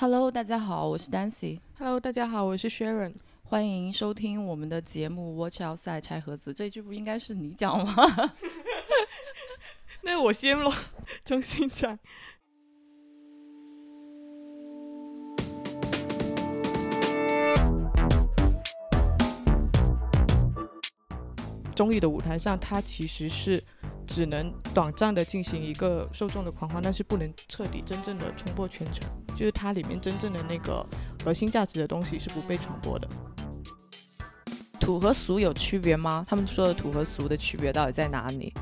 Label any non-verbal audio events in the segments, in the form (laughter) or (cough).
Hello，大家好，我是 Dancy。Hello，大家好，我是 Sharon。欢迎收听我们的节目《Watch Outside》拆盒子。这句不应该是你讲吗？(laughs) 那我先咯，(laughs) 重新讲。(laughs) 综艺的舞台上，它其实是只能短暂的进行一个受众的狂欢，但是不能彻底真正的冲破全程。就是它里面真正的那个核心价值的东西是不被传播的。土和俗有区别吗？他们说的土和俗的区别到底在哪里？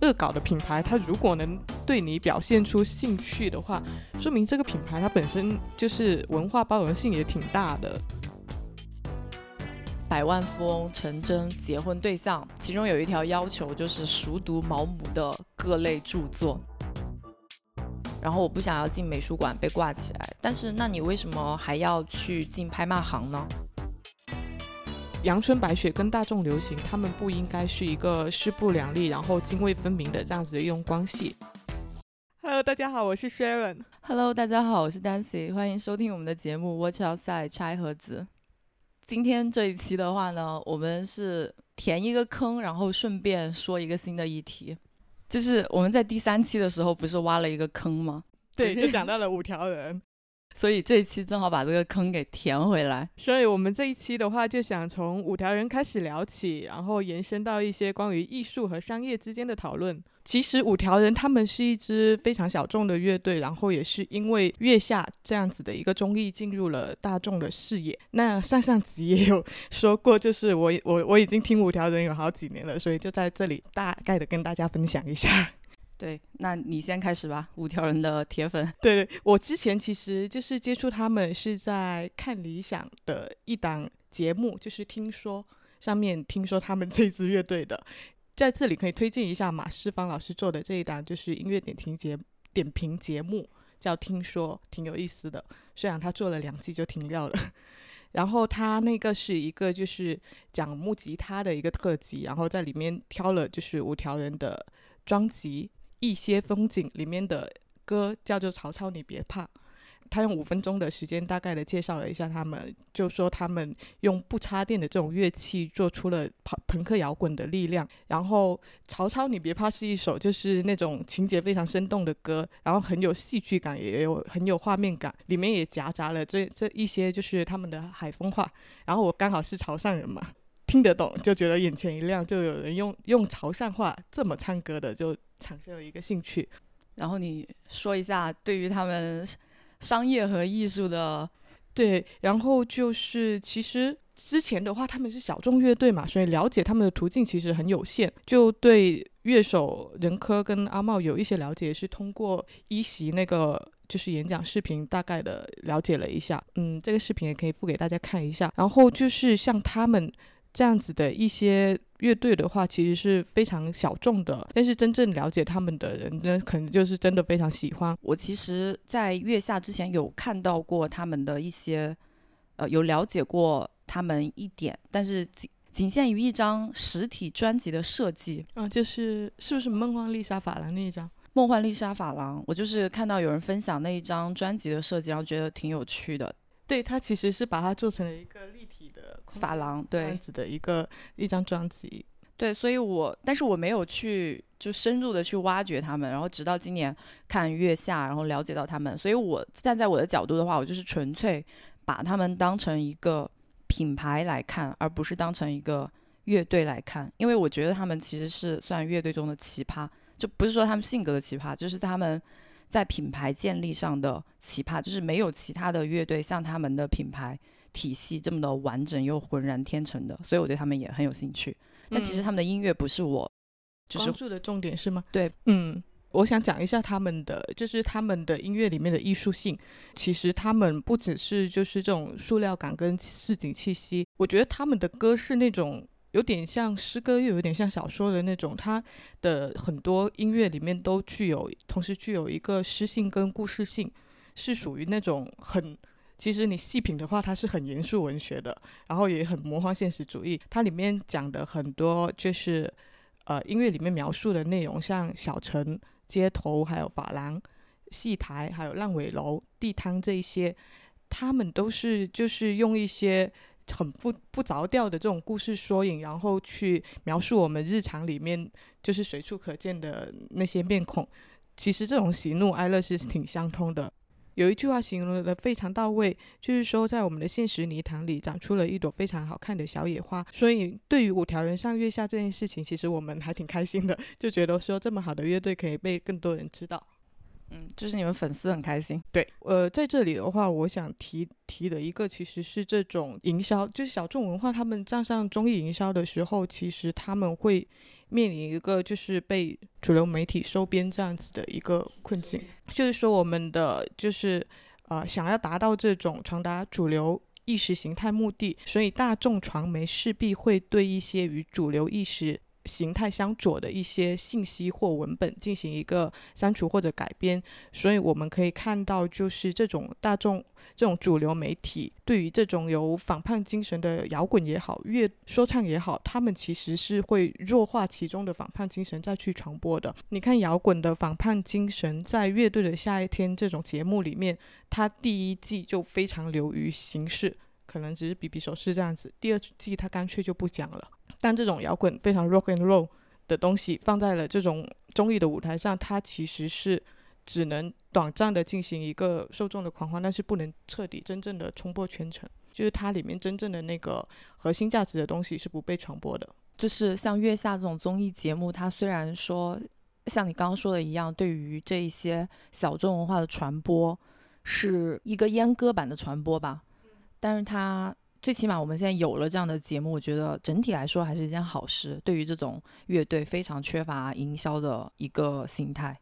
恶搞的品牌，它如果能对你表现出兴趣的话，说明这个品牌它本身就是文化包容性也挺大的。百万富翁陈真结婚对象，其中有一条要求就是熟读毛姆的各类著作。然后我不想要进美术馆被挂起来，但是那你为什么还要去进拍卖行呢？阳春白雪跟大众流行，他们不应该是一个势不两立，然后泾渭分明的这样子的一种关系。Hello，大家好，我是 Sharon。Hello，大家好，我是 Dancy，欢迎收听我们的节目《Watch Outside》拆盒子。今天这一期的话呢，我们是填一个坑，然后顺便说一个新的议题。就是我们在第三期的时候不是挖了一个坑吗？对，就讲到了五条人，所以这一期正好把这个坑给填回来。所以我们这一期的话，就想从五条人开始聊起，然后延伸到一些关于艺术和商业之间的讨论。其实五条人他们是一支非常小众的乐队，然后也是因为《月下》这样子的一个综艺进入了大众的视野。那上上集也有说过，就是我我我已经听五条人有好几年了，所以就在这里大概的跟大家分享一下。对，那你先开始吧，五条人的铁粉。(laughs) 对，我之前其实就是接触他们是在看理想的一档节目，就是听说上面听说他们这支乐队的。在这里可以推荐一下马世芳老师做的这一档，就是音乐点评节点评节目，叫《听说》，挺有意思的。虽然他做了两季就停掉了，(laughs) 然后他那个是一个就是讲木吉他的一个特辑，然后在里面挑了就是五条人的专辑《一些风景》里面的歌，叫做《曹操你别怕》。他用五分钟的时间大概的介绍了一下他们，就说他们用不插电的这种乐器做出了朋朋克摇滚的力量。然后《曹操你别怕》是一首就是那种情节非常生动的歌，然后很有戏剧感，也有很有画面感，里面也夹杂了这这一些就是他们的海风话。然后我刚好是潮汕人嘛，听得懂，就觉得眼前一亮，就有人用用潮汕话这么唱歌的，就产生了一个兴趣。然后你说一下对于他们。商业和艺术的，对，然后就是其实之前的话，他们是小众乐队嘛，所以了解他们的途径其实很有限。就对乐手任科跟阿茂有一些了解，是通过一席那个就是演讲视频大概的了解了一下。嗯，这个视频也可以附给大家看一下。然后就是像他们这样子的一些。乐队的话其实是非常小众的，但是真正了解他们的人呢，可能就是真的非常喜欢。我其实，在月下之前有看到过他们的一些，呃，有了解过他们一点，但是仅仅限于一张实体专辑的设计啊，就是是不是梦幻丽莎法郎那一张？梦幻丽莎法郎，我就是看到有人分享那一张专辑的设计，然后觉得挺有趣的。对，它其实是把它做成了一个立体的珐琅，对，样子的一个一张专辑。对，所以我，但是我没有去就深入的去挖掘他们，然后直到今年看月下，然后了解到他们，所以我站在我的角度的话，我就是纯粹把他们当成一个品牌来看，而不是当成一个乐队来看，因为我觉得他们其实是算乐队中的奇葩，就不是说他们性格的奇葩，就是他们。在品牌建立上的奇葩，就是没有其他的乐队像他们的品牌体系这么的完整又浑然天成的，所以我对他们也很有兴趣。但其实他们的音乐不是我就是关注的重点，是吗？对，嗯，我想讲一下他们的，就是他们的音乐里面的艺术性。其实他们不只是就是这种塑料感跟市井气息，我觉得他们的歌是那种。有点像诗歌，又有点像小说的那种。它的很多音乐里面都具有，同时具有一个诗性跟故事性，是属于那种很，其实你细品的话，它是很严肃文学的，然后也很魔幻现实主义。它里面讲的很多就是，呃，音乐里面描述的内容，像小城、街头，还有法郎，戏台，还有烂尾楼、地摊这一些，他们都是就是用一些很不不着调的这种故事缩影，然后去描述我们日常里面就是随处可见的那些面孔。其实这种喜怒哀乐是挺相通的。有一句话形容的非常到位，就是说在我们的现实泥塘里长出了一朵非常好看的小野花。所以对于五条人上月下这件事情，其实我们还挺开心的，就觉得说这么好的乐队可以被更多人知道。嗯，就是你们粉丝很开心。对，呃，在这里的话，我想提提的一个其实是这种营销，就是小众文化他们站上综艺营销的时候，其实他们会面临一个就是被主流媒体收编这样子的一个困境。就是说，我们的就是呃，想要达到这种传达主流意识形态目的，所以大众传媒势必会对一些与主流意识。形态相左的一些信息或文本进行一个删除或者改编，所以我们可以看到，就是这种大众、这种主流媒体对于这种有反叛精神的摇滚也好、乐说唱也好，他们其实是会弱化其中的反叛精神再去传播的。你看摇滚的反叛精神在《乐队的夏一天》这种节目里面，它第一季就非常流于形式，可能只是比比手势这样子，第二季它干脆就不讲了。但这种摇滚非常 rock and roll 的东西放在了这种综艺的舞台上，它其实是只能短暂的进行一个受众的狂欢，但是不能彻底真正的冲破全程。就是它里面真正的那个核心价值的东西是不被传播的。就是像《月下》这种综艺节目，它虽然说像你刚刚说的一样，对于这一些小众文化的传播是一个阉割版的传播吧，但是它。最起码我们现在有了这样的节目，我觉得整体来说还是一件好事。对于这种乐队非常缺乏营销的一个形态，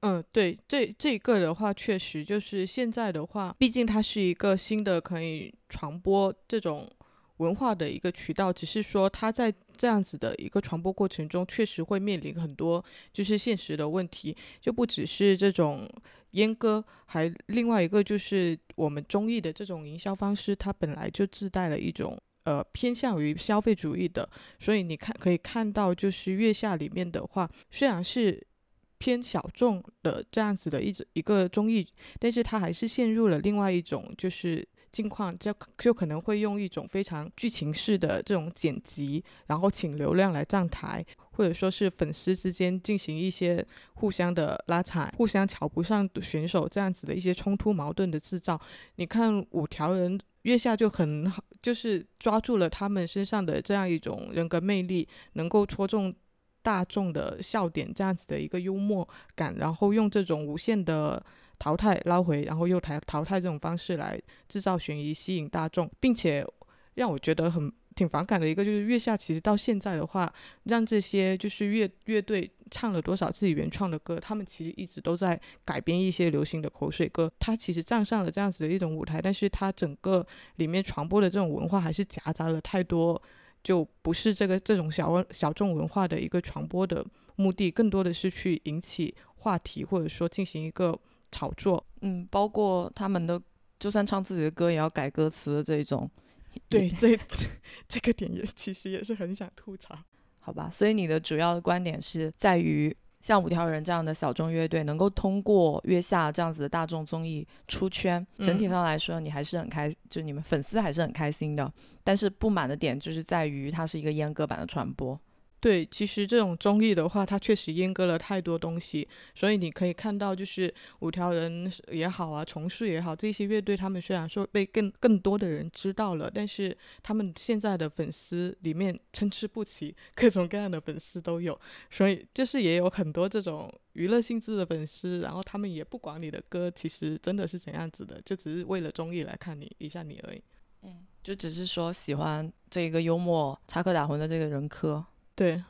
嗯，对，这这个的话，确实就是现在的话，毕竟它是一个新的可以传播这种。文化的一个渠道，只是说它在这样子的一个传播过程中，确实会面临很多就是现实的问题，就不只是这种阉割，还另外一个就是我们综艺的这种营销方式，它本来就自带了一种呃偏向于消费主义的，所以你看可以看到，就是月下里面的话，虽然是偏小众的这样子的一一个综艺，但是它还是陷入了另外一种就是。境况就就可能会用一种非常剧情式的这种剪辑，然后请流量来站台，或者说是粉丝之间进行一些互相的拉踩、互相瞧不上选手这样子的一些冲突矛盾的制造。你看五条人月下就很好，就是抓住了他们身上的这样一种人格魅力，能够戳中大众的笑点这样子的一个幽默感，然后用这种无限的。淘汰捞回，然后又淘淘汰这种方式来制造悬疑，吸引大众，并且让我觉得很挺反感的一个就是月下，其实到现在的话，让这些就是乐乐队唱了多少自己原创的歌，他们其实一直都在改编一些流行的口水歌。他其实站上了这样子的一种舞台，但是他整个里面传播的这种文化还是夹杂了太多，就不是这个这种小小众文化的一个传播的目的，更多的是去引起话题，或者说进行一个。炒作，嗯，包括他们的，就算唱自己的歌也要改歌词的这种，对，这 (laughs) 这个点也其实也是很想吐槽，(laughs) 好吧？所以你的主要的观点是在于，像五条人这样的小众乐队能够通过月下这样子的大众综艺出圈，整体上来说你还是很开，就你们粉丝还是很开心的。但是不满的点就是在于它是一个阉割版的传播。对，其实这种综艺的话，它确实阉割了太多东西，所以你可以看到，就是五条人也好啊，重塑也好，这些乐队他们虽然说被更更多的人知道了，但是他们现在的粉丝里面参差不齐，各种各样的粉丝都有，所以就是也有很多这种娱乐性质的粉丝，然后他们也不管你的歌其实真的是怎样子的，就只是为了综艺来看你一下你而已，嗯，就只是说喜欢这个幽默插科打诨的这个人科。对，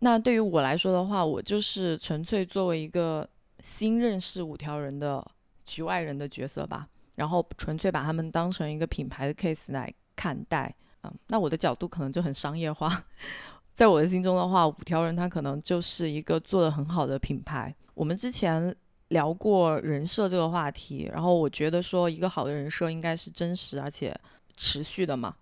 那对于我来说的话，我就是纯粹作为一个新认识五条人的局外人的角色吧，然后纯粹把他们当成一个品牌的 case 来看待。嗯，那我的角度可能就很商业化，(laughs) 在我的心中的话，五条人他可能就是一个做的很好的品牌。我们之前聊过人设这个话题，然后我觉得说一个好的人设应该是真实而且持续的嘛。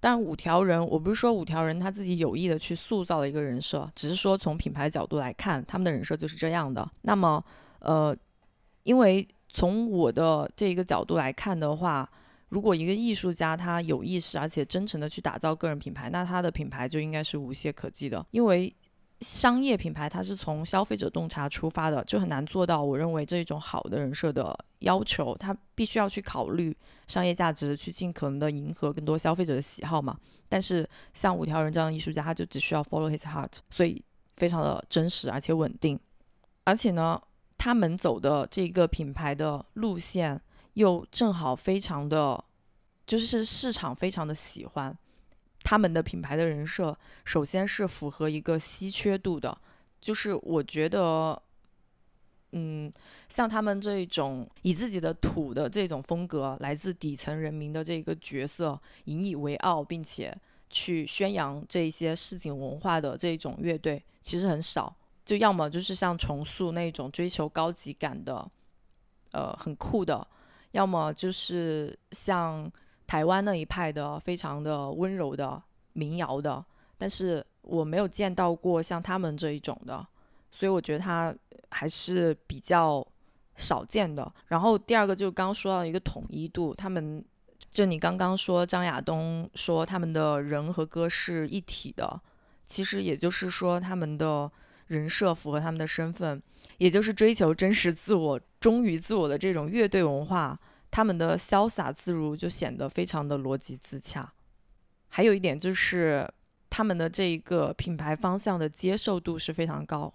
但五条人，我不是说五条人他自己有意的去塑造了一个人设，只是说从品牌角度来看，他们的人设就是这样的。那么，呃，因为从我的这一个角度来看的话，如果一个艺术家他有意识而且真诚的去打造个人品牌，那他的品牌就应该是无懈可击的。因为商业品牌它是从消费者洞察出发的，就很难做到。我认为这一种好的人设的要求，它必须要去考虑商业价值，去尽可能的迎合更多消费者的喜好嘛。但是像五条人这样的艺术家，他就只需要 follow his heart，所以非常的真实而且稳定。而且呢，他们走的这个品牌的路线又正好非常的，就是市场非常的喜欢。他们的品牌的人设，首先是符合一个稀缺度的，就是我觉得，嗯，像他们这种以自己的土的这种风格，来自底层人民的这个角色，引以为傲，并且去宣扬这一些市井文化的这种乐队，其实很少。就要么就是像重塑那种追求高级感的，呃，很酷的；要么就是像。台湾那一派的非常的温柔的民谣的，但是我没有见到过像他们这一种的，所以我觉得他还是比较少见的。然后第二个就是刚刚说到一个统一度，他们就你刚刚说张亚东说他们的人和歌是一体的，其实也就是说他们的人设符合他们的身份，也就是追求真实自我、忠于自我的这种乐队文化。他们的潇洒自如就显得非常的逻辑自洽，还有一点就是他们的这一个品牌方向的接受度是非常高。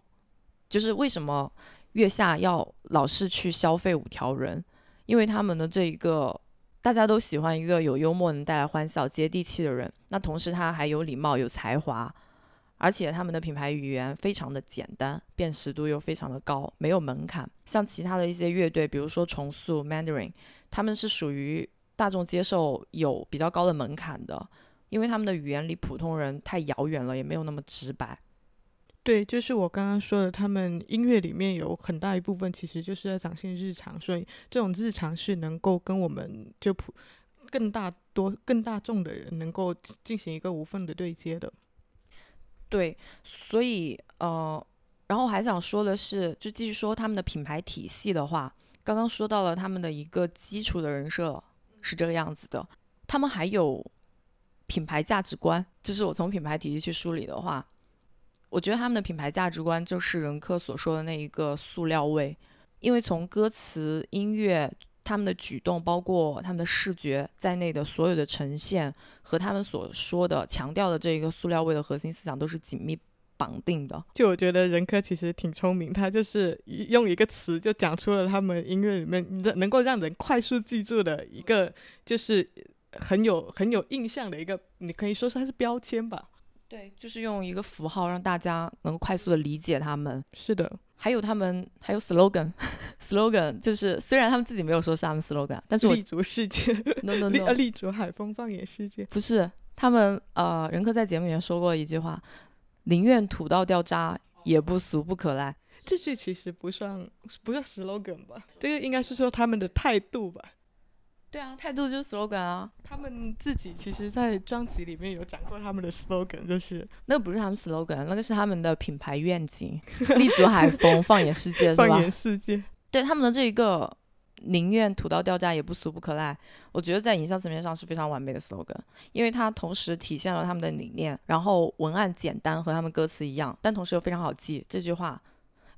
就是为什么月下要老是去消费五条人？因为他们的这一个大家都喜欢一个有幽默能带来欢笑、接地气的人，那同时他还有礼貌、有才华。而且他们的品牌语言非常的简单，辨识度又非常的高，没有门槛。像其他的一些乐队，比如说重塑 Mandarin，他们是属于大众接受有比较高的门槛的，因为他们的语言离普通人太遥远了，也没有那么直白。对，就是我刚刚说的，他们音乐里面有很大一部分其实就是在展现日常，所以这种日常是能够跟我们就普更大多更大众的人能够进行一个无缝的对接的。对，所以呃，然后还想说的是，就继续说他们的品牌体系的话，刚刚说到了他们的一个基础的人设是这个样子的，他们还有品牌价值观，就是我从品牌体系去梳理的话，我觉得他们的品牌价值观就是任科所说的那一个塑料味，因为从歌词、音乐。他们的举动，包括他们的视觉在内的所有的呈现，和他们所说的强调的这一个塑料味的核心思想都是紧密绑定的。就我觉得任科其实挺聪明，他就是用一个词就讲出了他们音乐里面能够让人快速记住的一个，就是很有很有印象的一个，你可以说是它是标签吧。对，就是用一个符号让大家能够快速的理解他们。是的。还有他们还有 slogan，slogan (laughs) 就是虽然他们自己没有说是他们 slogan，但是我立足世界，no no no，立足海风放眼世界，不是他们呃，任科在节目里面说过一句话，宁愿土到掉渣，也不俗不可耐。这句其实不算不算 slogan 吧，这个应该是说他们的态度吧。对啊，态度就是 slogan 啊。他们自己其实，在专辑里面有讲过他们的 slogan，就是那个不是他们 slogan，那个是他们的品牌愿景，(laughs) 立足海风，放眼世界，是吧？放眼世界。对他们的这一个宁愿土到掉渣也不俗不可赖，我觉得在营销层面上是非常完美的 slogan，因为它同时体现了他们的理念，然后文案简单和他们歌词一样，但同时又非常好记，这句话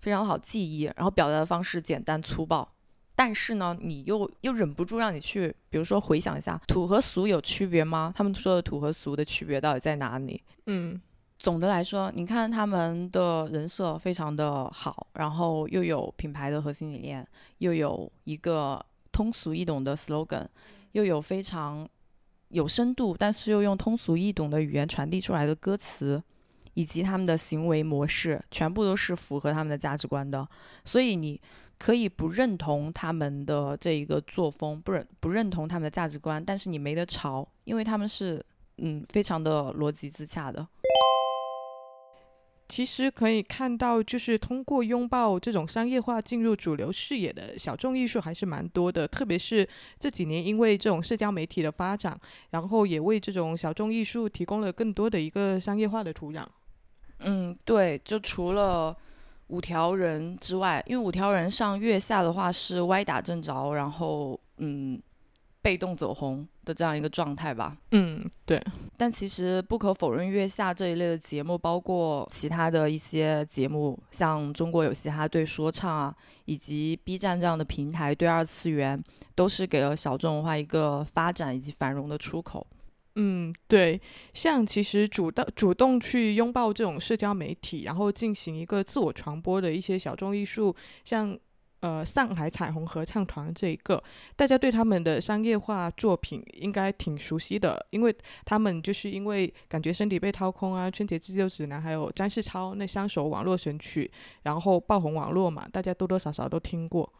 非常好记忆，然后表达的方式简单粗暴。但是呢，你又又忍不住让你去，比如说回想一下，土和俗有区别吗？他们说的土和俗的区别到底在哪里？嗯，总的来说，你看他们的人设非常的好，然后又有品牌的核心理念，又有一个通俗易懂的 slogan，又有非常有深度，但是又用通俗易懂的语言传递出来的歌词，以及他们的行为模式，全部都是符合他们的价值观的，所以你。可以不认同他们的这一个作风，不认不认同他们的价值观，但是你没得吵，因为他们是嗯非常的逻辑自洽的。其实可以看到，就是通过拥抱这种商业化进入主流视野的小众艺术还是蛮多的，特别是这几年因为这种社交媒体的发展，然后也为这种小众艺术提供了更多的一个商业化的土壤。嗯，对，就除了。五条人之外，因为五条人上月下的话是歪打正着，然后嗯，被动走红的这样一个状态吧。嗯，对。但其实不可否认，月下这一类的节目，包括其他的一些节目，像中国有嘻哈对说唱啊，以及 B 站这样的平台对二次元，都是给了小众文化一个发展以及繁荣的出口。嗯，对，像其实主动主动去拥抱这种社交媒体，然后进行一个自我传播的一些小众艺术，像呃上海彩虹合唱团这一个，大家对他们的商业化作品应该挺熟悉的，因为他们就是因为感觉身体被掏空啊，春节自救指南，还有张世超那三首网络神曲，然后爆红网络嘛，大家多多少少都听过。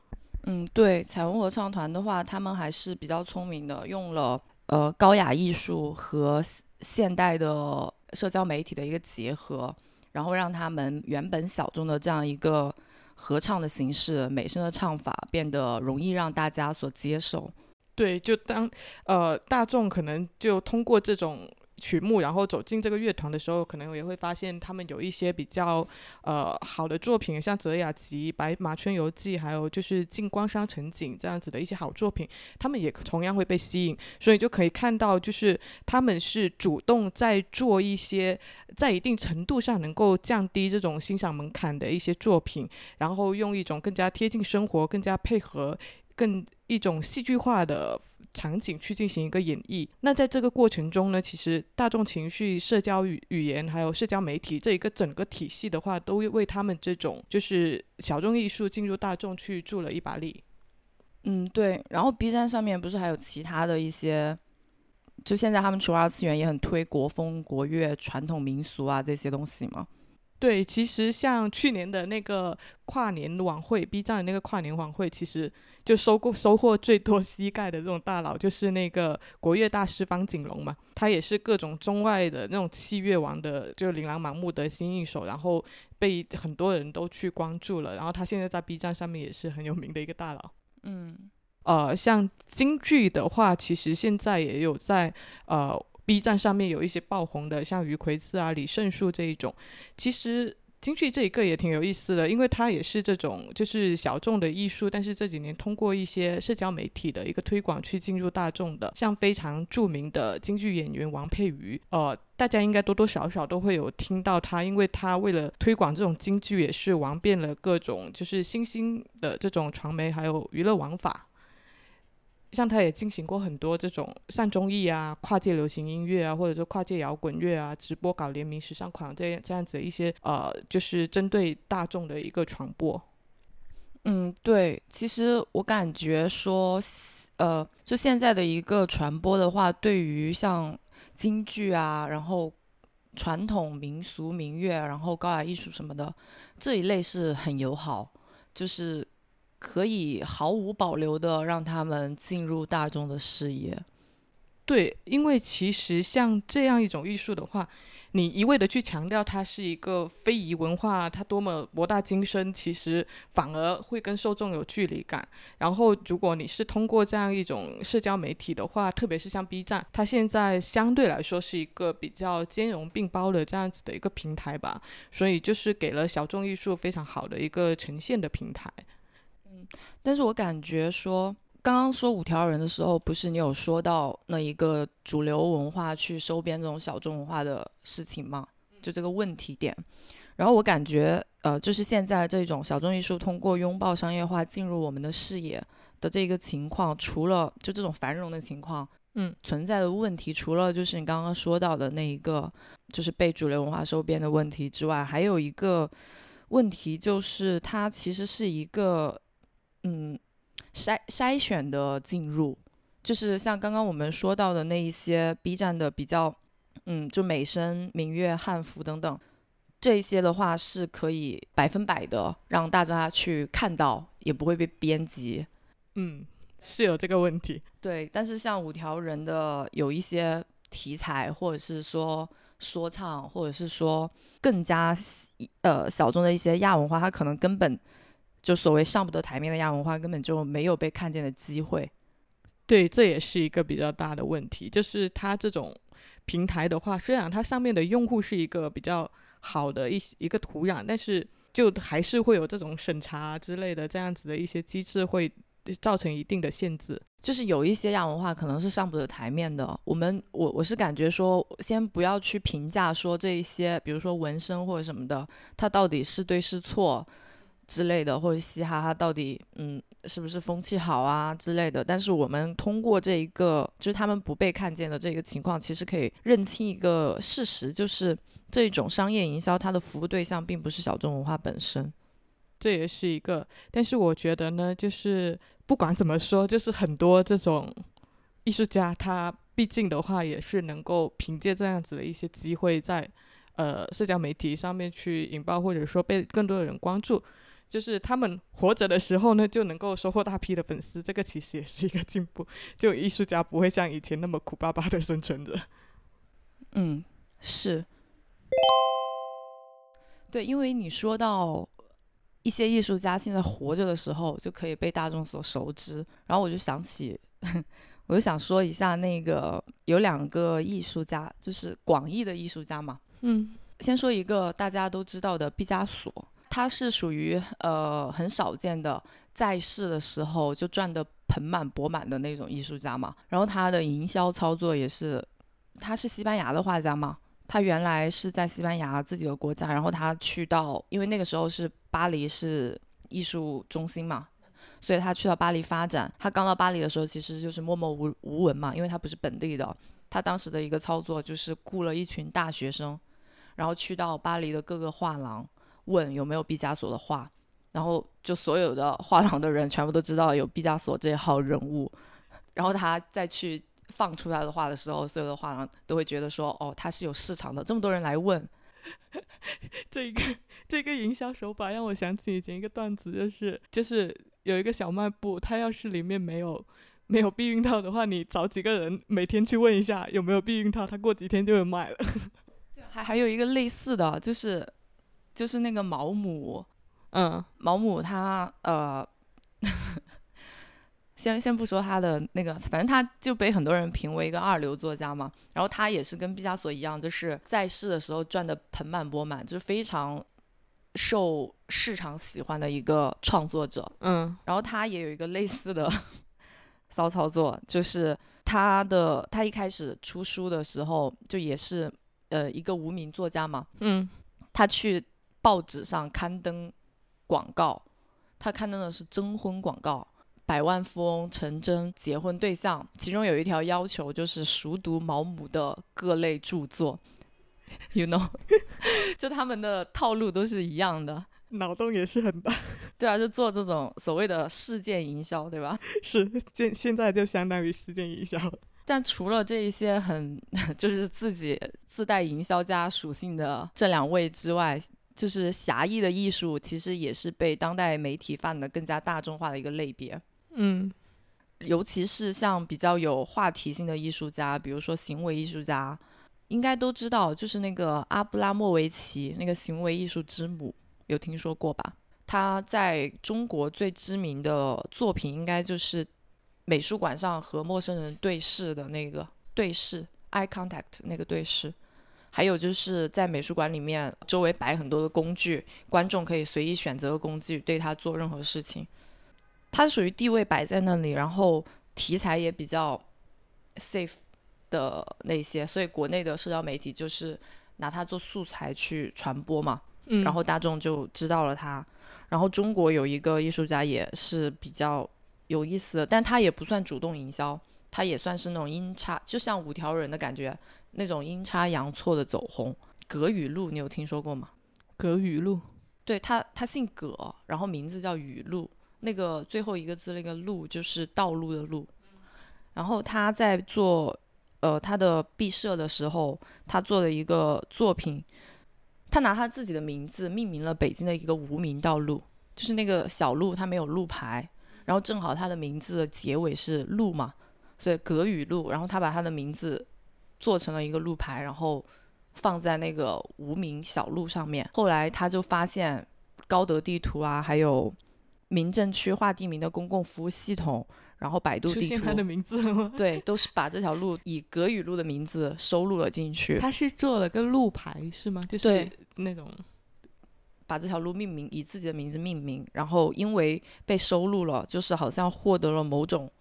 嗯，对，彩虹合唱团的话，他们还是比较聪明的，用了。呃，高雅艺术和现代的社交媒体的一个结合，然后让他们原本小众的这样一个合唱的形式、美声的唱法变得容易让大家所接受。对，就当呃大众可能就通过这种。曲目，然后走进这个乐团的时候，可能也会发现他们有一些比较呃好的作品，像《泽雅集》《白马春游记》，还有就是《静光山城景》这样子的一些好作品，他们也同样会被吸引。所以就可以看到，就是他们是主动在做一些在一定程度上能够降低这种欣赏门槛的一些作品，然后用一种更加贴近生活、更加配合、更一种戏剧化的。场景去进行一个演绎。那在这个过程中呢，其实大众情绪、社交语语言还有社交媒体这一个整个体系的话，都为他们这种就是小众艺术进入大众去助了一把力。嗯，对。然后 B 站上面不是还有其他的一些，就现在他们除了二次元也很推国风、国乐、传统民俗啊这些东西吗？对，其实像去年的那个跨年晚会，B 站的那个跨年晚会，其实就收过收获最多膝盖的这种大佬，就是那个国乐大师方锦龙嘛。他也是各种中外的那种器乐王的，就琳琅满目的新一手，然后被很多人都去关注了。然后他现在在 B 站上面也是很有名的一个大佬。嗯，呃，像京剧的话，其实现在也有在呃。B 站上面有一些爆红的，像于魁子啊、李胜树这一种。其实京剧这一个也挺有意思的，因为它也是这种就是小众的艺术，但是这几年通过一些社交媒体的一个推广去进入大众的。像非常著名的京剧演员王佩瑜，呃，大家应该多多少少都会有听到他，因为他为了推广这种京剧，也是玩遍了各种就是新兴的这种传媒还有娱乐玩法。像他也进行过很多这种上综艺啊、跨界流行音乐啊，或者说跨界摇滚乐啊、直播搞联名时尚款这样这样子一些呃，就是针对大众的一个传播。嗯，对，其实我感觉说，呃，就现在的一个传播的话，对于像京剧啊，然后传统民俗民乐，然后高雅艺术什么的这一类是很友好，就是。可以毫无保留的让他们进入大众的视野。对，因为其实像这样一种艺术的话，你一味的去强调它是一个非遗文化，它多么博大精深，其实反而会跟受众有距离感。然后，如果你是通过这样一种社交媒体的话，特别是像 B 站，它现在相对来说是一个比较兼容并包的这样子的一个平台吧，所以就是给了小众艺术非常好的一个呈现的平台。但是我感觉说，刚刚说五条人的时候，不是你有说到那一个主流文化去收编这种小众文化的事情吗？就这个问题点。然后我感觉，呃，就是现在这种小众艺术通过拥抱商业化进入我们的视野的这个情况，除了就这种繁荣的情况，嗯，存在的问题，除了就是你刚刚说到的那一个，就是被主流文化收编的问题之外，还有一个问题就是它其实是一个。嗯，筛筛选的进入，就是像刚刚我们说到的那一些 B 站的比较，嗯，就美声、民乐、汉服等等，这些的话是可以百分百的让大家去看到，也不会被编辑。嗯，是有这个问题。对，但是像五条人的有一些题材，或者是说说唱，或者是说更加呃小众的一些亚文化，它可能根本。就所谓上不得台面的亚文化，根本就没有被看见的机会。对，这也是一个比较大的问题。就是它这种平台的话，虽然它上面的用户是一个比较好的一一个土壤，但是就还是会有这种审查之类的这样子的一些机制，会造成一定的限制。就是有一些亚文化可能是上不得台面的。我们我我是感觉说，先不要去评价说这一些，比如说纹身或者什么的，它到底是对是错之类的，或者嘻哈它到底嗯是不是风气好啊之类的。但是我们通过这一个，就是他们不被看见的这个情况，其实可以认清一个事实，就是这种商业营销它的服务对象并不是小众文化本身。这也是一个，但是我觉得呢，就是不管怎么说，就是很多这种艺术家，他毕竟的话也是能够凭借这样子的一些机会，在呃社交媒体上面去引爆，或者说被更多的人关注。就是他们活着的时候呢，就能够收获大批的粉丝，这个其实也是一个进步。就艺术家不会像以前那么苦巴巴的生存着。嗯，是。对，因为你说到。一些艺术家现在活着的时候就可以被大众所熟知，然后我就想起，(laughs) 我就想说一下那个有两个艺术家，就是广义的艺术家嘛。嗯，先说一个大家都知道的毕加索，他是属于呃很少见的在世的时候就赚得盆满钵满的那种艺术家嘛。然后他的营销操作也是，他是西班牙的画家嘛。他原来是在西班牙自己的国家，然后他去到，因为那个时候是巴黎是艺术中心嘛，所以他去到巴黎发展。他刚到巴黎的时候，其实就是默默无无闻嘛，因为他不是本地的。他当时的一个操作就是雇了一群大学生，然后去到巴黎的各个画廊，问有没有毕加索的画，然后就所有的画廊的人全部都知道有毕加索这号人物，然后他再去。放出他的画的时候，所有的画廊都会觉得说：“哦，他是有市场的。”这么多人来问，(laughs) 这个这个营销手法让我想起以前一个段子，就是就是有一个小卖部，他要是里面没有没有避孕套的话，你找几个人每天去问一下有没有避孕套，他过几天就会卖了。还还有一个类似的就是就是那个毛姆，嗯，毛姆他呃。先先不说他的那个，反正他就被很多人评为一个二流作家嘛。然后他也是跟毕加索一样，就是在世的时候赚的盆满钵满，就是非常受市场喜欢的一个创作者。嗯，然后他也有一个类似的 (laughs) 骚操作，就是他的他一开始出书的时候，就也是呃一个无名作家嘛。嗯，他去报纸上刊登广告，他刊登的是征婚广告。百万富翁陈真结婚对象，其中有一条要求就是熟读毛姆的各类著作，(laughs) you know，(laughs) 就他们的套路都是一样的，脑洞也是很大。(laughs) 对啊，就做这种所谓的事件营销，对吧？是现现在就相当于事件营销。但除了这一些很就是自己自带营销家属性的这两位之外，就是狭义的艺术，其实也是被当代媒体放的更加大众化的一个类别。嗯，尤其是像比较有话题性的艺术家，比如说行为艺术家，应该都知道，就是那个阿布拉莫维奇，那个行为艺术之母，有听说过吧？他在中国最知名的作品，应该就是美术馆上和陌生人对视的那个对视 （eye contact） 那个对视，还有就是在美术馆里面周围摆很多的工具，观众可以随意选择工具对他做任何事情。它属于地位摆在那里，然后题材也比较 safe 的那些，所以国内的社交媒体就是拿它做素材去传播嘛，嗯，然后大众就知道了它。然后中国有一个艺术家也是比较有意思的，但他也不算主动营销，他也算是那种阴差，就像五条人的感觉，那种阴差阳错的走红。葛雨露，你有听说过吗？葛雨露，对他，他姓葛，然后名字叫雨露。那个最后一个字那个露就是道路的路，然后他在做呃他的毕设的时候，他做的一个作品，他拿他自己的名字命名了北京的一个无名道路，就是那个小路它没有路牌，然后正好他的名字的结尾是路嘛，所以葛雨露，然后他把他的名字做成了一个路牌，然后放在那个无名小路上面。后来他就发现高德地图啊，还有。民政区划地名的公共服务系统，然后百度地图，他的名字吗？(laughs) 对，都是把这条路以格雨路的名字收录了进去。他是做了个路牌是吗？就是那种，把这条路命名以自己的名字命名，然后因为被收录了，就是好像获得了某种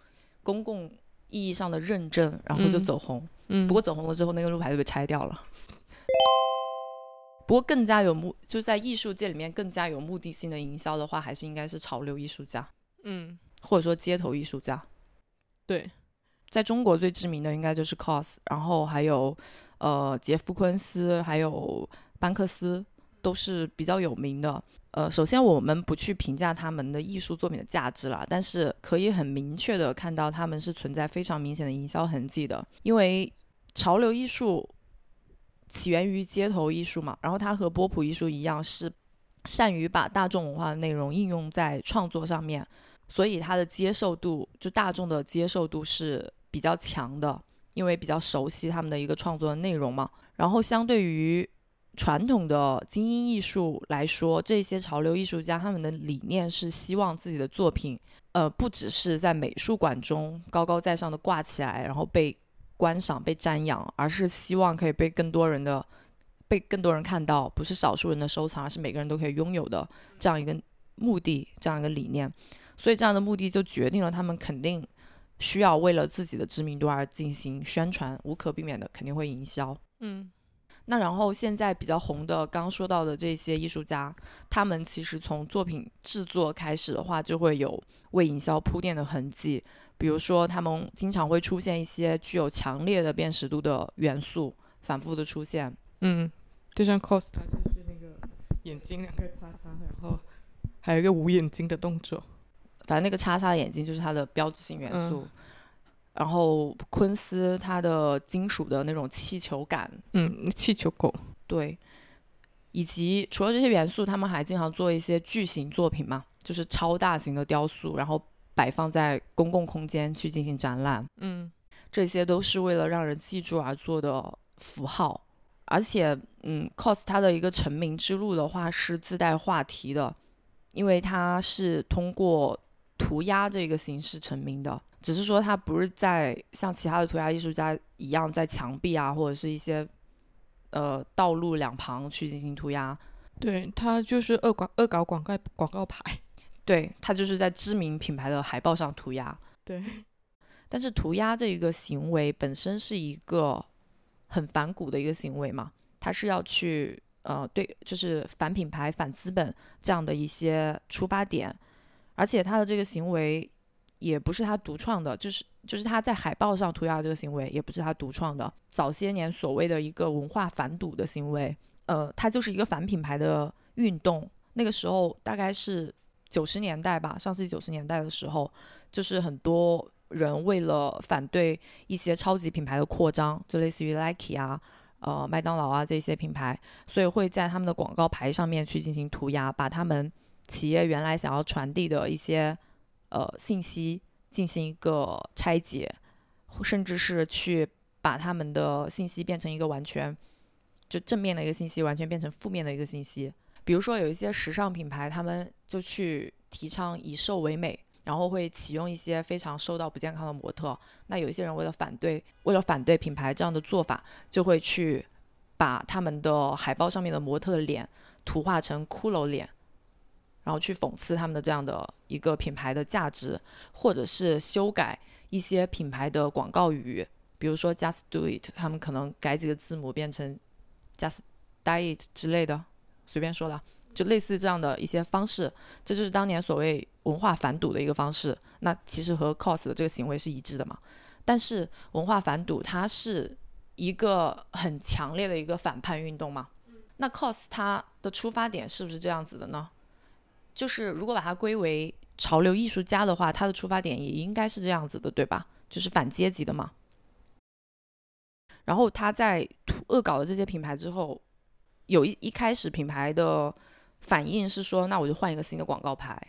公共意义上的认证，然后就嗯走红。嗯，不过走红了之后，那个路牌就被拆掉了。不过更加有目，就在艺术界里面更加有目的性的营销的话，还是应该是潮流艺术家，嗯，或者说街头艺术家。对，在中国最知名的应该就是 COS，然后还有呃杰夫昆斯，还有班克斯，都是比较有名的。呃，首先我们不去评价他们的艺术作品的价值啦，但是可以很明确的看到他们是存在非常明显的营销痕迹的，因为潮流艺术起源于街头艺术嘛，然后它和波普艺术一样，是善于把大众文化的内容应用在创作上面，所以它的接受度，就大众的接受度是比较强的，因为比较熟悉他们的一个创作的内容嘛。然后相对于传统的精英艺术来说，这些潮流艺术家他们的理念是希望自己的作品，呃，不只是在美术馆中高高在上的挂起来，然后被观赏、被瞻仰，而是希望可以被更多人的被更多人看到，不是少数人的收藏，而是每个人都可以拥有的这样一个目的，这样一个理念。所以这样的目的就决定了他们肯定需要为了自己的知名度而进行宣传，无可避免的肯定会营销。嗯那然后现在比较红的，刚刚说到的这些艺术家，他们其实从作品制作开始的话，就会有为营销铺垫的痕迹。比如说，他们经常会出现一些具有强烈的辨识度的元素，反复的出现。嗯，就像 cos 它就是那个眼睛两个叉叉，然后还有一个捂眼睛的动作。反正那个叉叉的眼睛就是它的标志性元嗯素。然后昆斯它的金属的那种气球感，嗯，气球狗。对，以及除了这些元素，他们还经常做一些巨型作品嘛，就是超大型的雕塑，然后摆放在公共空间去进行展览。嗯这些都是为了让人记住而做的符号。而且，嗯，cos 它的一个成名之路的话是自带话题的，因为它是通过涂鸦这个形式成名的。只是说他不是在像其他的涂鸦艺术家一样在墙壁啊或者是一些呃道路两旁去进行涂鸦，对，他就是恶广恶搞广告广告牌。(laughs) 对，他就是在知名品牌的海报上涂鸦。对，但是涂鸦这一个行为本身是一个很反骨的一个行为嘛，它是要去呃对，就是反品牌、反资本这样的一些出发点，而且他的这个行为也不是他独创的，就是就是他在海报上涂鸦这个行为也不是他独创的，早些年所谓的一个文化反赌的行为，呃，它就是一个反品牌的运动，那个时候大概是九十年代吧，上世纪九十年代的时候，就是很多人为了反对一些超级品牌的扩张，就类似于 Nike 啊、呃麦当劳啊这些品牌，所以会在他们的广告牌上面去进行涂鸦，把他们企业原来想要传递的一些呃信息进行一个拆解，甚至是去把他们的信息变成一个完全就正面的一个信息，完全变成负面的一个信息。比如说有一些时尚品牌，他们就去提倡以瘦为美，然后会启用一些非常瘦到不健康的模特。那有一些人为了反对，为了反对品牌这样的做法，就会去把他们的海报上面的模特的脸图画成骷髅脸，然后去讽刺他们的这样的一个品牌的价值，或者是修改一些品牌的广告语，比如说 “just do it”，他们可能改几个字母变成 “just diet” 之类的。随便说的，就类似这样的一些方式，这就是当年所谓文化反赌的一个方式。那其实和 cos 的这个行为是一致的嘛？但是文化反赌它是一个很强烈的一个反叛运动嘛？那 cos 它的出发点是不是这样子的呢？就是如果把它归为潮流艺术家的话，他的出发点也应该是这样子的，对吧？就是反阶级的嘛。然后他在恶搞了这些品牌之后。有一一开始品牌的反应是说，那我就换一个新的广告牌。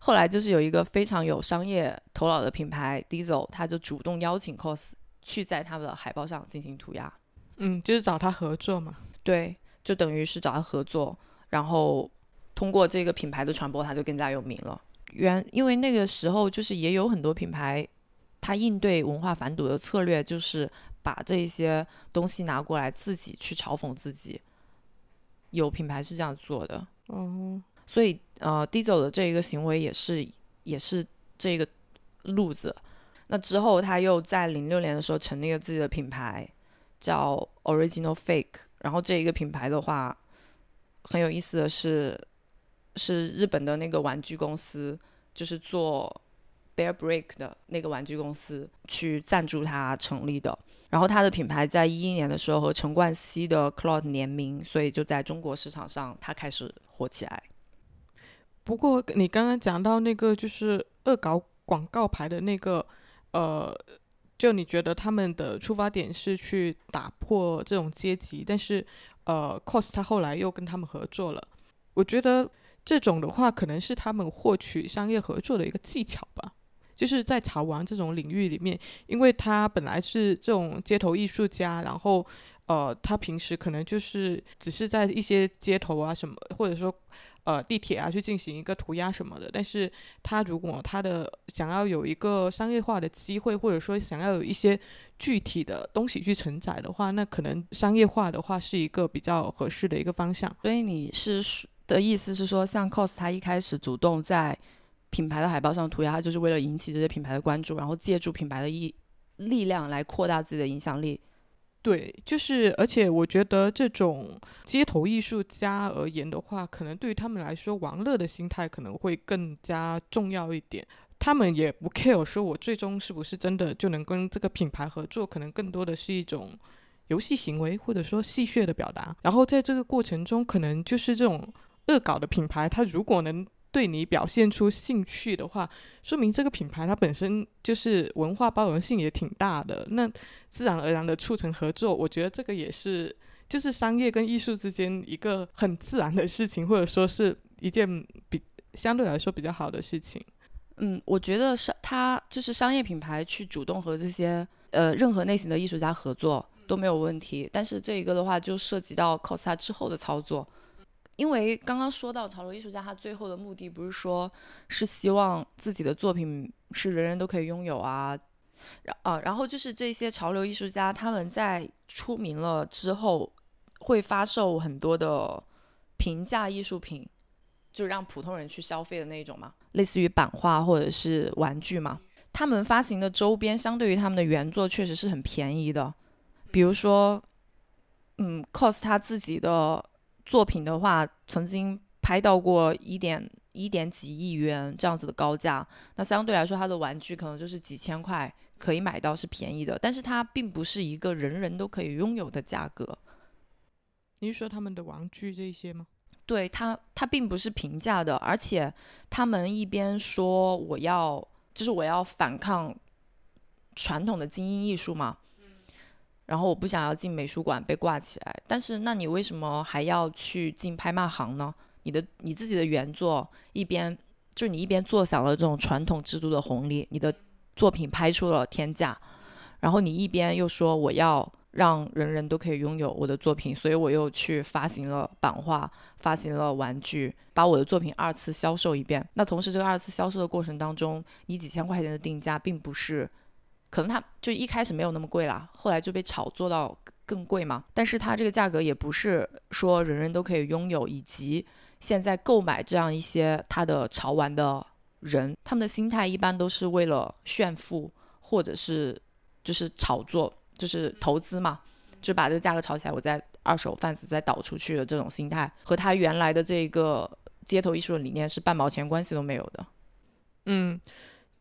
后来就是有一个非常有商业头脑的品牌 Diesel，他就主动邀请 COS 去在他们的海报上进行涂鸦。嗯，就是找他合作嘛。对，就等于是找他合作，然后通过这个品牌的传播，它就更加有名了。原因为那个时候就是也有很多品牌，它应对文化反赌的策略就是把这些东西拿过来自己去嘲讽自己。有品牌是这样做的，哦，所以呃，Diesel 的这一个行为也是也是这个路子。那之后，他又在零六年的时候成立了自己的品牌，叫 Original Fake。然后这一个品牌的话，很有意思的是，是日本的那个玩具公司，就是做 Bear Brick 的那个玩具公司去赞助他成立的。然后他的品牌在一一年的时候和陈冠希的 Cloud 联名，所以就在中国市场上，他开始火起来。不过你刚刚讲到那个就是恶搞广告牌的那个。呃，就你觉得他们的出发点是去打破这种阶级，但是呃，cos 他后来又跟他们合作了。我觉得这种的话，可能是他们获取商业合作的一个技巧吧。就是在潮玩这种领域里面，因为他本来是这种街头艺术家，然后呃，他平时可能就是只是在一些街头啊什么，或者说。呃，地铁啊，去进行一个涂鸦什么的。但是，他如果他的想要有一个商业化的机会，或者说想要有一些具体的东西去承载的话，那可能商业化的话是一个比较合适的一个方向。所以你是的意思是说，像 COS 他一开始主动在品牌的海报上涂鸦，就是为了引起这些品牌的关注，然后借助品牌的力力量来扩大自己的影响力。对，就是，而且我觉得这种街头艺术家而言的话，可能对于他们来说，玩乐的心态可能会更加重要一点。他们也不 care 说我最终是不是真的就能跟这个品牌合作，可能更多的是一种游戏行为，或者说戏谑的表达。然后在这个过程中，可能就是这种恶搞的品牌，它如果能。对你表现出兴趣的话，说明这个品牌它本身就是文化包容性也挺大的，那自然而然的促成合作，我觉得这个也是就是商业跟艺术之间一个很自然的事情，或者说是一件比相对来说比较好的事情。嗯，我觉得商它就是商业品牌去主动和这些呃任何类型的艺术家合作都没有问题，但是这一个的话就涉及到 cos 它之后的操作。因为刚刚说到潮流艺术家，他最后的目的不是说，是希望自己的作品是人人都可以拥有啊，然啊，然后就是这些潮流艺术家他们在出名了之后，会发售很多的平价艺术品，就让普通人去消费的那种嘛，类似于版画或者是玩具嘛。他们发行的周边相对于他们的原作确实是很便宜的，比如说，嗯，cos 他自己的。作品的话，曾经拍到过一点一点几亿元这样子的高价，那相对来说，它的玩具可能就是几千块可以买到，是便宜的。但是它并不是一个人人都可以拥有的价格。你是说他们的玩具这些吗？对，它它并不是平价的，而且他们一边说我要就是我要反抗传统的精英艺术嘛。然后我不想要进美术馆被挂起来，但是那你为什么还要去进拍卖行呢？你的你自己的原作一边就你一边坐享了这种传统制度的红利，你的作品拍出了天价，然后你一边又说我要让人人都可以拥有我的作品，所以我又去发行了版画，发行了玩具，把我的作品二次销售一遍。那同时这个二次销售的过程当中，你几千块钱的定价并不是。可能它就一开始没有那么贵啦，后来就被炒作到更贵嘛。但是它这个价格也不是说人人都可以拥有，以及现在购买这样一些它的潮玩的人，他们的心态一般都是为了炫富，或者是就是炒作，就是投资嘛，就把这个价格炒起来，我再二手贩子再倒出去的这种心态，和他原来的这个街头艺术的理念是半毛钱关系都没有的。嗯，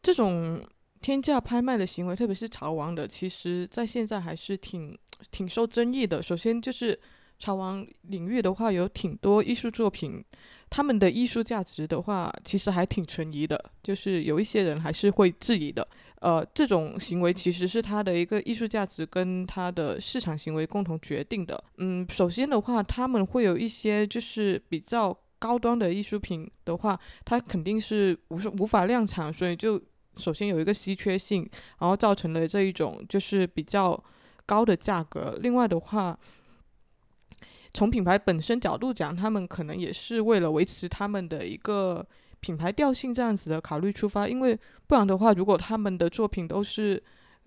这种。天价拍卖的行为，特别是潮王的，其实在现在还是挺挺受争议的。首先就是潮王领域的话，有挺多艺术作品，他们的艺术价值的话，其实还挺存疑的。就是有一些人还是会质疑的。呃，这种行为其实是他的一个艺术价值跟他的市场行为共同决定的。嗯，首先的话，他们会有一些就是比较高端的艺术品的话，它肯定是无无法量产，所以就。首先有一个稀缺性，然后造成了这一种就是比较高的价格。另外的话，从品牌本身角度讲，他们可能也是为了维持他们的一个品牌调性这样子的考虑出发。因为不然的话，如果他们的作品都是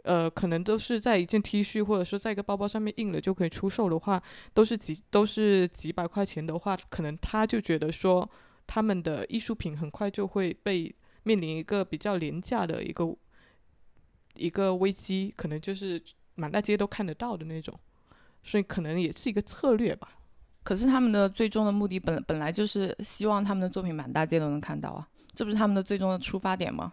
呃，可能都是在一件 T 恤或者说在一个包包上面印了就可以出售的话，都是几都是几百块钱的话，可能他就觉得说他们的艺术品很快就会被面临一个比较廉价的一个一个危机，可能就是满大街都看得到的那种，所以可能也是一个策略吧。可是他们的最终的目的本本来就是希望他们的作品满大街都能看到啊，这不是他们的最终的出发点吗？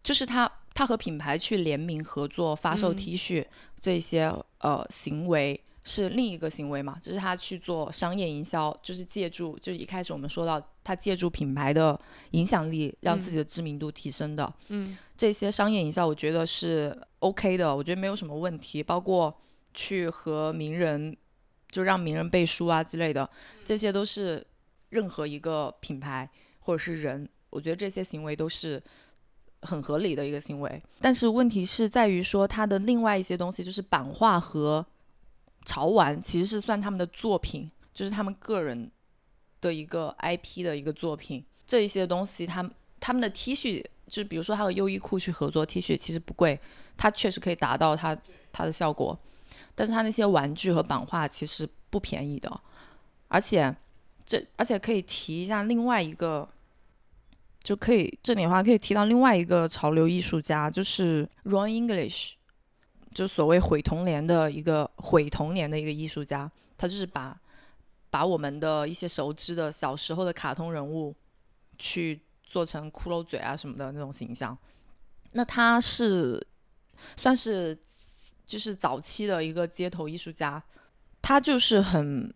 就是他他和品牌去联名合作发售 T 恤这些呃行为是另一个行为嘛？这是他去做商业营销，就是借助就一开始我们说到他借助品牌的影响力，让自己的知名度提升的。嗯，这些商业营销我觉得是 OK 的，我觉得没有什么问题。包括去和名人就让名人背书啊之类的，这些都是任何一个品牌或者是人，我觉得这些行为都是。很合理的一个行为，但是问题是在于说他的另外一些东西，就是版画和潮玩，其实是算他们的作品，就是他们个人的一个 IP 的一个作品。这一些东西，他他们的 T 恤，就比如说他和优衣库去合作 T 恤，其实不贵，它确实可以达到它它的效果。但是它那些玩具和版画其实不便宜的，而且这而且可以提一下另外一个。就可以这里的话可以提到另外一个潮流艺术家，就是 Ron English，就所谓毁童年的一个毁童年的一个艺术家，他就是把把我们的一些熟知的小时候的卡通人物去做成骷髅嘴啊什么的那种形象。那他是算是就是早期的一个街头艺术家，他就是很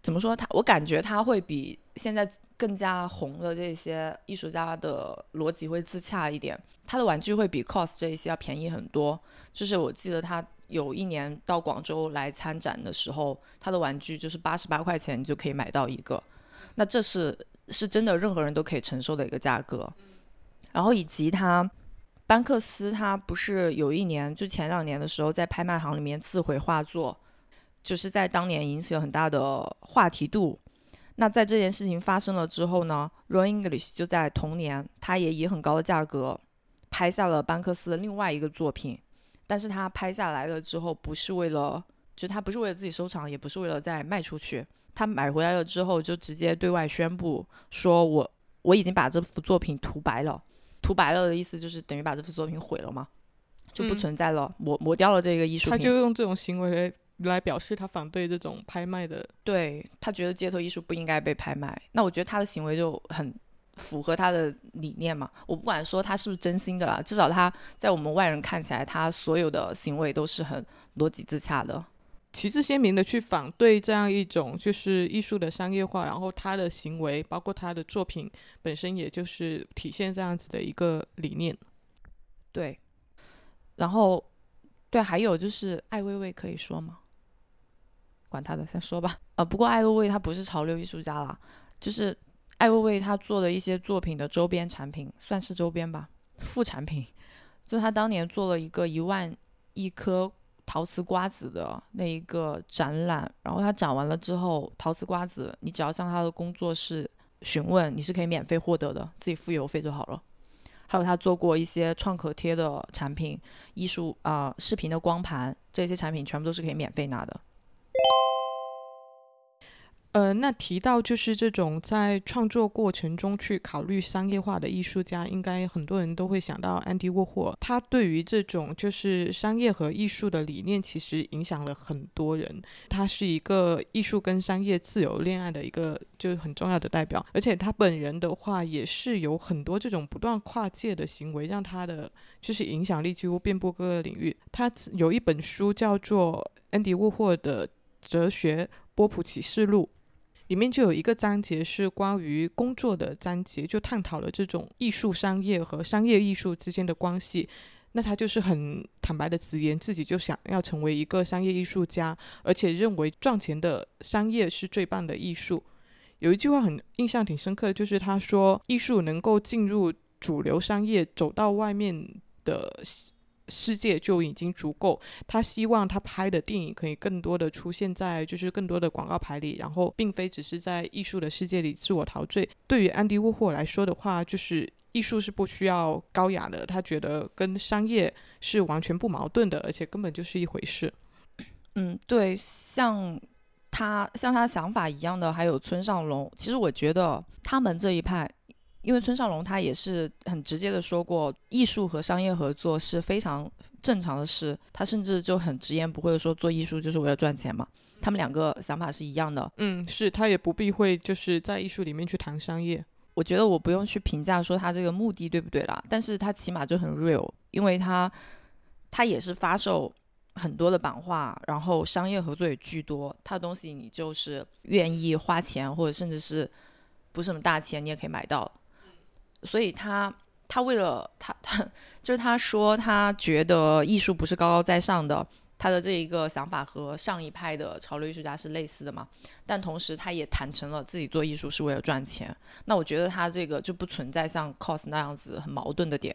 怎么说他，我感觉他会比现在。更加红的这些艺术家的逻辑会自洽一点，他的玩具会比 cos 这一些要便宜很多。就是我记得他有一年到广州来参展的时候，他的玩具就是八十八块钱就可以买到一个，那这是是真的任何人都可以承受的一个价格。然后以及他班克斯，他不是有一年就前两年的时候在拍卖行里面自毁画作，就是在当年引起了很大的话题度。那在这件事情发生了之后呢，Ron English 就在同年，他也以很高的价格拍下了班克斯的另外一个作品，但是他拍下来了之后，不是为了，就他不是为了自己收藏，也不是为了再卖出去，他买回来了之后就直接对外宣布说，我我已经把这幅作品涂白了，涂白了的意思就是等于把这幅作品毁了嘛，就不存在了，磨磨掉了这个艺术品，他就用这种行为。来表示他反对这种拍卖的，对他觉得街头艺术不应该被拍卖。那我觉得他的行为就很符合他的理念嘛。我不管说他是不是真心的啦，至少他在我们外人看起来，他所有的行为都是很逻辑自洽的，旗帜鲜明的去反对这样一种就是艺术的商业化。然后他的行为，包括他的作品本身，也就是体现这样子的一个理念。对，然后对，还有就是艾薇薇可以说吗？管他的，先说吧。呃，不过艾薇薇她不是潮流艺术家啦，就是艾薇薇她做的一些作品的周边产品，算是周边吧，副产品。就她当年做了一个一万一颗陶瓷瓜子的那一个展览，然后她展完了之后，陶瓷瓜子你只要向她的工作室询问，你是可以免费获得的，自己付邮费就好了。还有她做过一些创可贴的产品，艺术啊，视频的光盘，这些产品全部都是可以免费拿的。呃，那提到就是这种在创作过程中去考虑商业化的艺术家，应该很多人都会想到安迪沃霍。他对于这种就是商业和艺术的理念，其实影响了很多人。他是一个艺术跟商业自由恋爱的一个就是很重要的代表。而且他本人的话，也是有很多这种不断跨界的行为，让他的就是影响力几乎遍布各个领域。他有一本书叫做《安迪沃霍的哲学波普启示录》。里面就有一个章节是关于工作的章节，就探讨了这种艺术商业和商业艺术之间的关系。那他就是很坦白的直言，自己就想要成为一个商业艺术家，而且认为赚钱的商业是最棒的艺术。有一句话很印象挺深刻的，就是他说，艺术能够进入主流商业，走到外面的。世界就已经足够。他希望他拍的电影可以更多的出现在就是更多的广告牌里，然后并非只是在艺术的世界里自我陶醉。对于安迪沃霍来说的话，就是。艺术是不需要高雅的，他觉得跟商业是完全不矛盾的，而且根本就是一回事。嗯，对，像他像他想法一样的，还有村上龙。其实我觉得他们这一派，因为村上龙他也是很直接的说过，艺术和商业合作是非常正常的事。他甚至就很直言不讳的说，做艺术就是为了赚钱嘛。他们两个想法是一样的。嗯，是他也不避讳，就是在艺术里面去谈商业。我觉得我不用去评价说他这个目的对不对啦，但是他起码就很 real，因为他他也是发售很多的版画，然后商业合作也巨多，他的东西你就是愿意花钱或者甚至是不是什么大钱你也可以买到，所以他他为了他他就是他说他觉得艺术不是高高在上的。他的这一个想法和上一派的潮流艺术家是类似的嘛？但同时他也坦诚了自己做艺术是为了赚钱。那我觉得他这个就不存在像 cos 那样子很矛盾的点。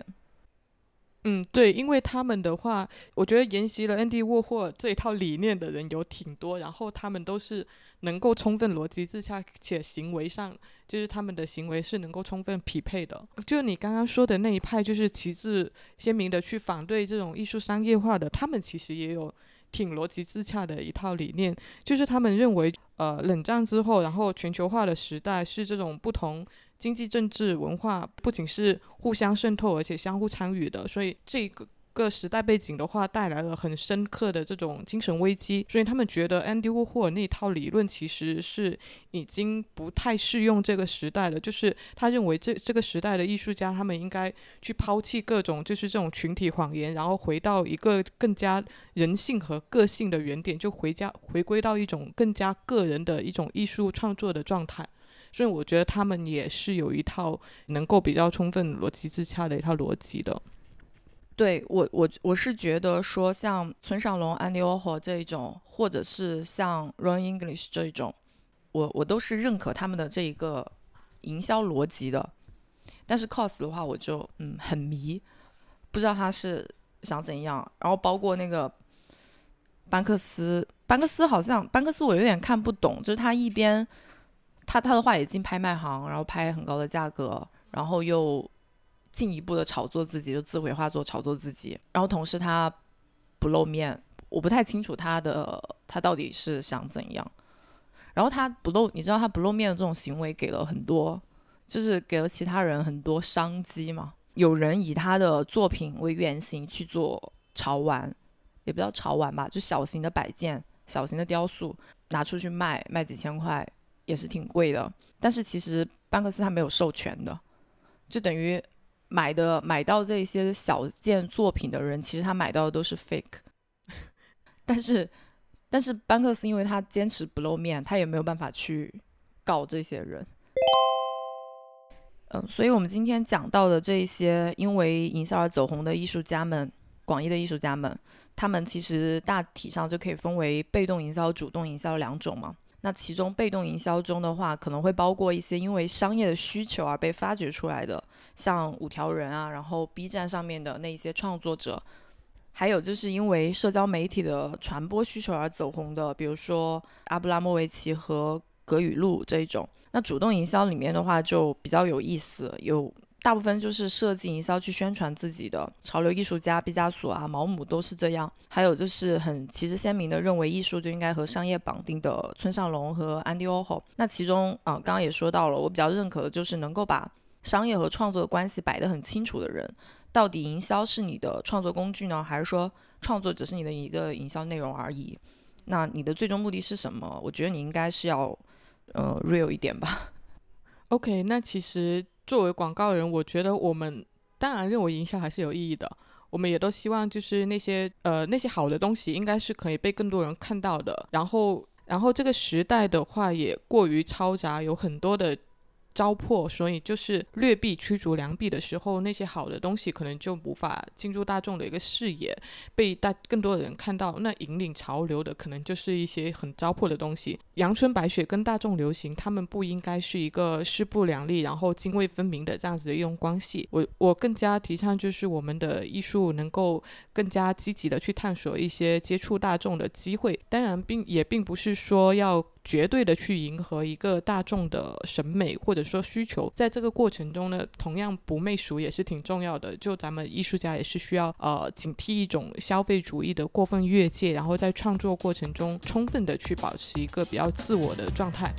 嗯，对，因为他们的话，我觉得沿袭了 Andy Warhol 这一套理念的人有挺多，然后他们都是能够充分逻辑自洽，且行为上就是他们的行为是能够充分匹配的。就你刚刚说的那一派，就是旗帜鲜明的去反对这种艺术商业化的，他们其实也有挺逻辑自洽的一套理念，就是他们认为，呃，冷战之后，然后全球化的时代是这种不同。经济、政治、文化不仅是互相渗透，而且相互参与的，所以这个个时代背景的话，带来了很深刻的这种精神危机。所以他们觉得 Andy w a r h o 那套理论其实是已经不太适用这个时代了。就是他认为这这个时代的艺术家，他们应该去抛弃各种就是这种群体谎言，然后回到一个更加人性和个性的原点，就回家回归到一种更加个人的一种艺术创作的状态。所以我觉得他们也是有一套能够比较充分逻辑自洽的一套逻辑的。对我，我我是觉得说，像村上龙、Andy Warhol 这一种，或者是像 Ron English 这一种，我我都是认可他们的这一个营销逻辑的。但是 cos 的话，我就嗯很迷，不知道他是想怎样。然后包括那个班克斯，班克斯好像班克斯我有点看不懂，就是他一边。他他的画也进拍卖行，然后拍很高的价格，然后又进一步的炒作自己，就自毁画作炒作自己，然后同时他不露面，我不太清楚他的他到底是想怎样。然后他不露，你知道他不露面的这种行为给了很多，就是给了其他人很多商机嘛。有人以他的作品为原型去做潮玩，也不叫潮玩吧，就小型的摆件、小型的雕塑拿出去卖，卖几千块。也是挺贵的，但是其实班克斯他没有授权的，就等于买的买到这些小件作品的人，其实他买到的都是 fake。(laughs) 但是，但是班克斯因为他坚持不露面，他也没有办法去告这些人。嗯，所以我们今天讲到的这些因为营销而走红的艺术家们，广义的艺术家们，他们其实大体上就可以分为被动营销、主动营销两种嘛。那其中被动营销中的话，可能会包括一些因为商业的需求而被发掘出来的，像五条人啊，然后 B 站上面的那一些创作者，还有就是因为社交媒体的传播需求而走红的，比如说阿布拉莫维奇和格语录这一种。那主动营销里面的话就比较有意思，有。大部分就是设计营销去宣传自己的潮流艺术家毕加索啊、毛姆都是这样。还有就是很旗帜鲜明的认为艺术就应该和商业绑定的村上龙和安迪欧 o 那其中啊，刚刚也说到了，我比较认可的就是能够把商业和创作的关系摆得很清楚的人。到底营销是你的创作工具呢，还是说创作只是你的一个营销内容而已？那你的最终目的是什么？我觉得你应该是要呃 real 一点吧。OK，那其实。作为广告人，我觉得我们当然认为营销还是有意义的。我们也都希望，就是那些呃那些好的东西，应该是可以被更多人看到的。然后，然后这个时代的话，也过于嘈杂，有很多的。糟粕，所以就是劣币驱逐良币的时候，那些好的东西可能就无法进入大众的一个视野，被大更多的人看到。那引领潮流的可能就是一些很糟粕的东西。阳春白雪跟大众流行，他们不应该是一个势不两立，然后泾渭分明的这样子的一种关系。我我更加提倡就是我们的艺术能够更加积极的去探索一些接触大众的机会。当然，并也并不是说要。绝对的去迎合一个大众的审美或者说需求，在这个过程中呢，同样不媚俗也是挺重要的。就咱们艺术家也是需要呃警惕一种消费主义的过分越界，然后在创作过程中充分的去保持一个比较自我的状态。